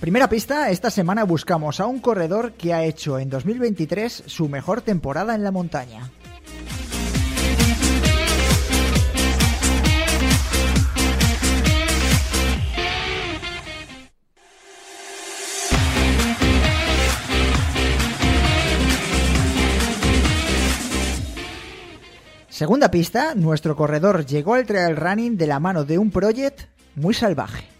Primera pista, esta semana buscamos a un corredor que ha hecho en 2023 su mejor temporada en la montaña. Segunda pista, nuestro corredor llegó al trail running de la mano de un project muy salvaje.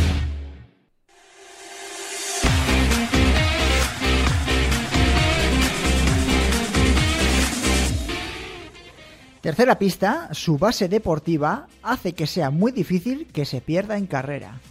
Tercera pista, su base deportiva hace que sea muy difícil que se pierda en carrera.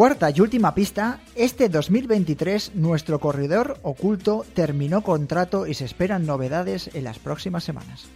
Cuarta y última pista, este 2023 nuestro corredor oculto terminó contrato y se esperan novedades en las próximas semanas.